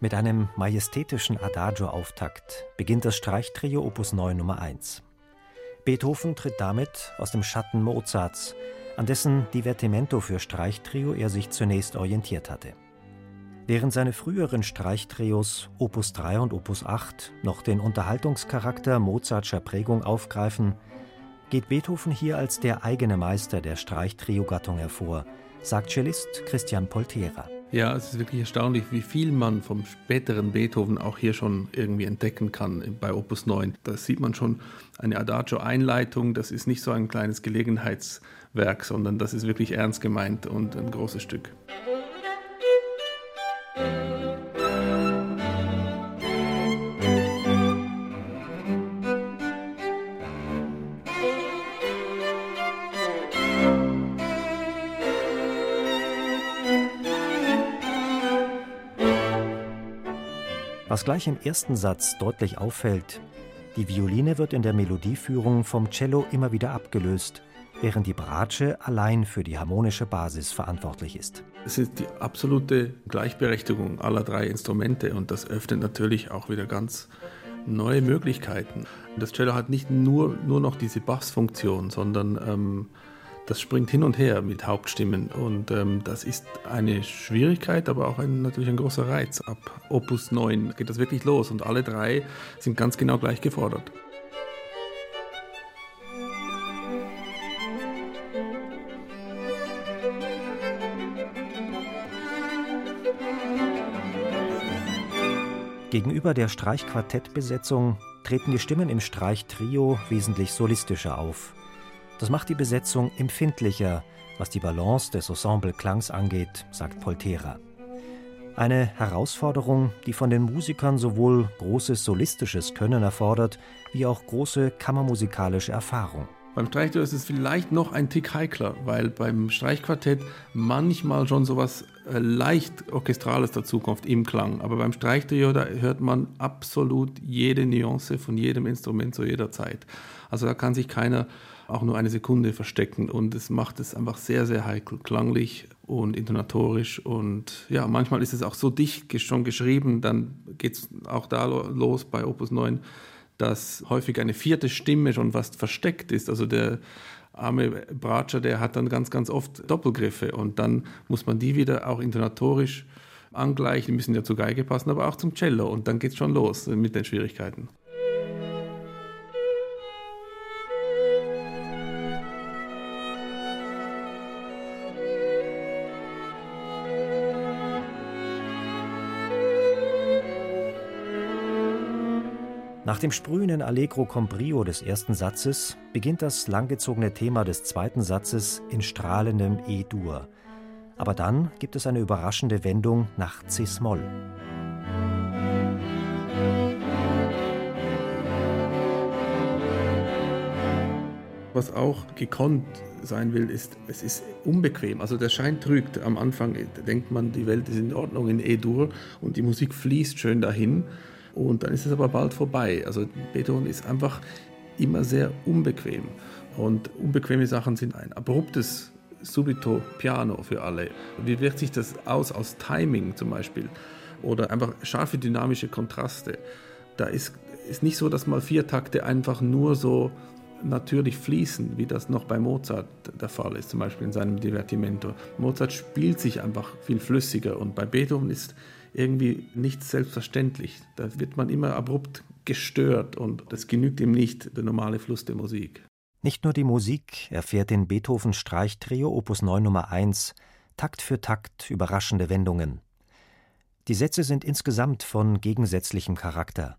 Mit einem majestätischen Adagio-Auftakt beginnt das Streichtrio Opus 9 Nummer 1. Beethoven tritt damit aus dem Schatten Mozarts, an dessen Divertimento für Streichtrio er sich zunächst orientiert hatte. Während seine früheren Streichtrios Opus 3 und Opus 8 noch den Unterhaltungscharakter Mozartscher Prägung aufgreifen, geht Beethoven hier als der eigene Meister der Streichtrio-Gattung hervor, sagt Cellist Christian Poltera. Ja, es ist wirklich erstaunlich, wie viel man vom späteren Beethoven auch hier schon irgendwie entdecken kann bei Opus 9. Da sieht man schon eine Adagio-Einleitung. Das ist nicht so ein kleines Gelegenheitswerk, sondern das ist wirklich ernst gemeint und ein großes Stück. Was gleich im ersten Satz deutlich auffällt, die Violine wird in der Melodieführung vom Cello immer wieder abgelöst, während die Bratsche allein für die harmonische Basis verantwortlich ist. Es ist die absolute Gleichberechtigung aller drei Instrumente und das öffnet natürlich auch wieder ganz neue Möglichkeiten. Das Cello hat nicht nur, nur noch diese Bassfunktion, sondern ähm, das springt hin und her mit Hauptstimmen und ähm, das ist eine Schwierigkeit, aber auch ein, natürlich ein großer Reiz. Ab Opus 9 geht das wirklich los und alle drei sind ganz genau gleich gefordert. Gegenüber der Streichquartettbesetzung treten die Stimmen im Streichtrio wesentlich solistischer auf. Das macht die Besetzung empfindlicher, was die Balance des Ensemble-Klangs angeht, sagt Poltera. Eine Herausforderung, die von den Musikern sowohl großes solistisches Können erfordert, wie auch große kammermusikalische Erfahrung. Beim Streichtrio ist es vielleicht noch ein Tick heikler, weil beim Streichquartett manchmal schon sowas äh, leicht Orchestrales dazukommt im Klang. Aber beim Streichtrio, da hört man absolut jede Nuance von jedem Instrument zu jeder Zeit. Also da kann sich keiner auch nur eine Sekunde verstecken und es macht es einfach sehr, sehr heikel, klanglich und intonatorisch und ja, manchmal ist es auch so dicht schon geschrieben, dann geht es auch da los bei Opus 9, dass häufig eine vierte Stimme schon fast versteckt ist, also der arme Bratscher, der hat dann ganz, ganz oft Doppelgriffe. Und dann muss man die wieder auch intonatorisch angleichen, die müssen ja zur Geige passen, aber auch zum Cello. Und dann geht es schon los mit den Schwierigkeiten. Nach dem sprühenden Allegro con brio des ersten Satzes beginnt das langgezogene Thema des zweiten Satzes in strahlendem E-Dur. Aber dann gibt es eine überraschende Wendung nach C-Moll. Was auch gekonnt sein will, ist, es ist unbequem. Also der Schein trügt. Am Anfang denkt man, die Welt ist in Ordnung in E-Dur und die Musik fließt schön dahin. Und dann ist es aber bald vorbei. Also Beethoven ist einfach immer sehr unbequem. Und unbequeme Sachen sind ein abruptes Subito Piano für alle. Wie wirkt sich das aus aus Timing zum Beispiel? Oder einfach scharfe dynamische Kontraste. Da ist, ist nicht so, dass mal vier Takte einfach nur so natürlich fließen, wie das noch bei Mozart der Fall ist, zum Beispiel in seinem Divertimento. Mozart spielt sich einfach viel flüssiger und bei Beethoven ist irgendwie nicht selbstverständlich. Da wird man immer abrupt gestört und das genügt ihm nicht, der normale Fluss der Musik. Nicht nur die Musik erfährt in Beethovens Streichtrio Opus 9 Nummer 1 Takt für Takt überraschende Wendungen. Die Sätze sind insgesamt von gegensätzlichem Charakter.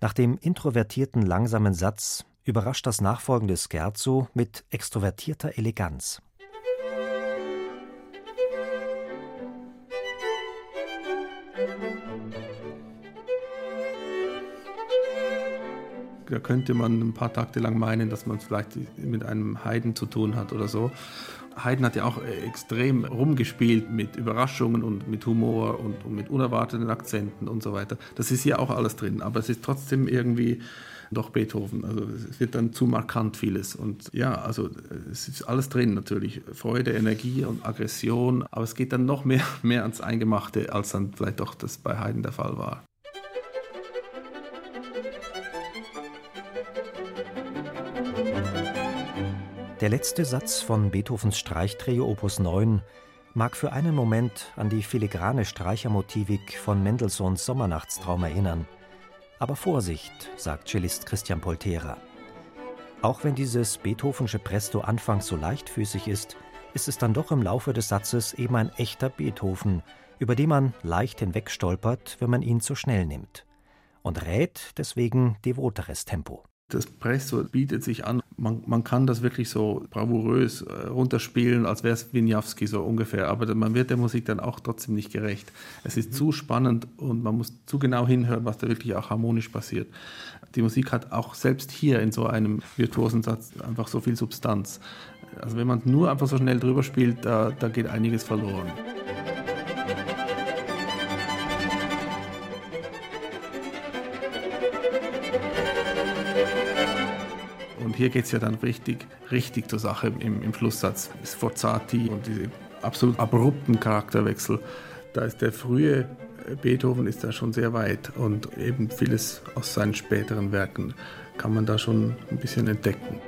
Nach dem introvertierten langsamen Satz überrascht das nachfolgende Scherzo mit extrovertierter Eleganz. Da könnte man ein paar Takte lang meinen, dass man vielleicht mit einem Haydn zu tun hat oder so. Haydn hat ja auch extrem rumgespielt mit Überraschungen und mit Humor und, und mit unerwarteten Akzenten und so weiter. Das ist hier auch alles drin, aber es ist trotzdem irgendwie doch Beethoven. Also es wird dann zu markant vieles. Und ja, also es ist alles drin natürlich. Freude, Energie und Aggression. Aber es geht dann noch mehr, mehr ans Eingemachte, als dann vielleicht doch das bei Haydn der Fall war. Der letzte Satz von Beethovens Streichtrio Opus 9 mag für einen Moment an die filigrane Streichermotivik von Mendelssohns Sommernachtstraum erinnern. Aber Vorsicht, sagt Cellist Christian Poltera. Auch wenn dieses Beethovensche Presto anfangs so leichtfüßig ist, ist es dann doch im Laufe des Satzes eben ein echter Beethoven, über den man leicht hinwegstolpert, wenn man ihn zu schnell nimmt. Und rät deswegen devoteres Tempo. Das Presto bietet sich an. Man, man kann das wirklich so bravourös äh, runterspielen, als wäre es Wieniawski so ungefähr. Aber man wird der Musik dann auch trotzdem nicht gerecht. Es ist zu spannend und man muss zu genau hinhören, was da wirklich auch harmonisch passiert. Die Musik hat auch selbst hier in so einem virtuosen Satz einfach so viel Substanz. Also wenn man nur einfach so schnell drüber spielt, da, da geht einiges verloren. Und hier geht es ja dann richtig, richtig zur Sache im, im Schlusssatz. Sforzati und diese absolut abrupten Charakterwechsel. Da ist der frühe Beethoven ist da schon sehr weit und eben vieles aus seinen späteren Werken kann man da schon ein bisschen entdecken.